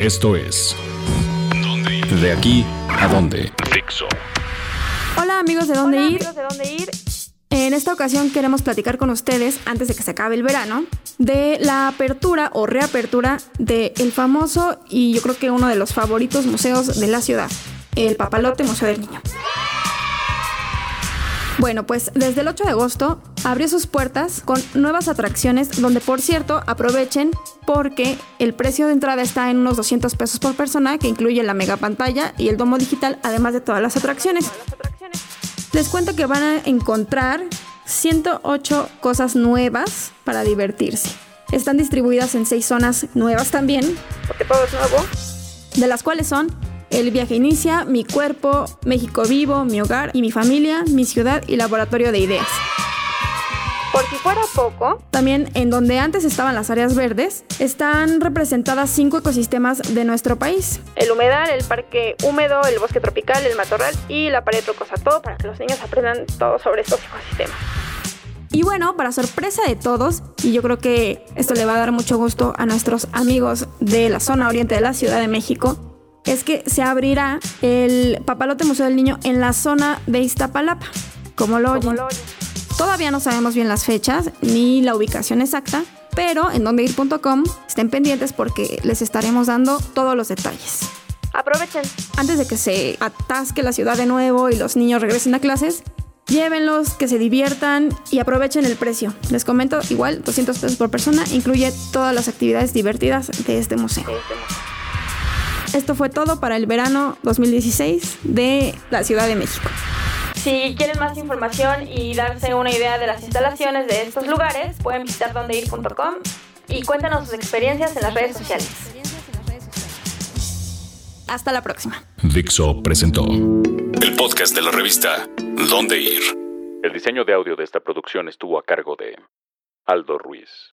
Esto es De aquí a dónde. Fixo. Hola amigos de dónde Hola, ir. amigos de dónde ir. En esta ocasión queremos platicar con ustedes, antes de que se acabe el verano, de la apertura o reapertura del famoso y yo creo que uno de los favoritos museos de la ciudad, el Papalote Museo del Niño. Bueno, pues desde el 8 de agosto abrió sus puertas con nuevas atracciones donde por cierto aprovechen porque el precio de entrada está en unos 200 pesos por persona que incluye la mega pantalla y el domo digital además de todas las atracciones. Les cuento que van a encontrar 108 cosas nuevas para divertirse. Están distribuidas en seis zonas nuevas también, Porque todo es nuevo. de las cuales son El viaje inicia, Mi cuerpo, México vivo, Mi hogar y mi familia, Mi ciudad y Laboratorio de ideas. Por si fuera poco, También en donde antes estaban las áreas verdes, están representadas cinco ecosistemas de nuestro país. el humedal, el parque húmedo, el bosque tropical, el matorral y la pared rocosa. Todo para que los niños aprendan todo sobre estos ecosistemas. Y bueno, para sorpresa de todos, y yo creo que esto le va a dar mucho gusto a nuestros amigos de la zona oriente de la Ciudad de México, es que se abrirá el Papalote Museo del Niño en la zona de Iztapalapa, como lo oyen. Todavía no sabemos bien las fechas ni la ubicación exacta, pero en dondeir.com estén pendientes porque les estaremos dando todos los detalles. Aprovechen. Antes de que se atasque la ciudad de nuevo y los niños regresen a clases, llévenlos, que se diviertan y aprovechen el precio. Les comento, igual 200 pesos por persona, incluye todas las actividades divertidas de este museo. de este museo. Esto fue todo para el verano 2016 de la Ciudad de México. Si quieren más información y darse una idea de las instalaciones de estos lugares, pueden visitar dondeir.com y cuéntanos sus experiencias en las redes sociales. Hasta la próxima. Dixo presentó el podcast de la revista Dónde ir. El diseño de audio de esta producción estuvo a cargo de Aldo Ruiz.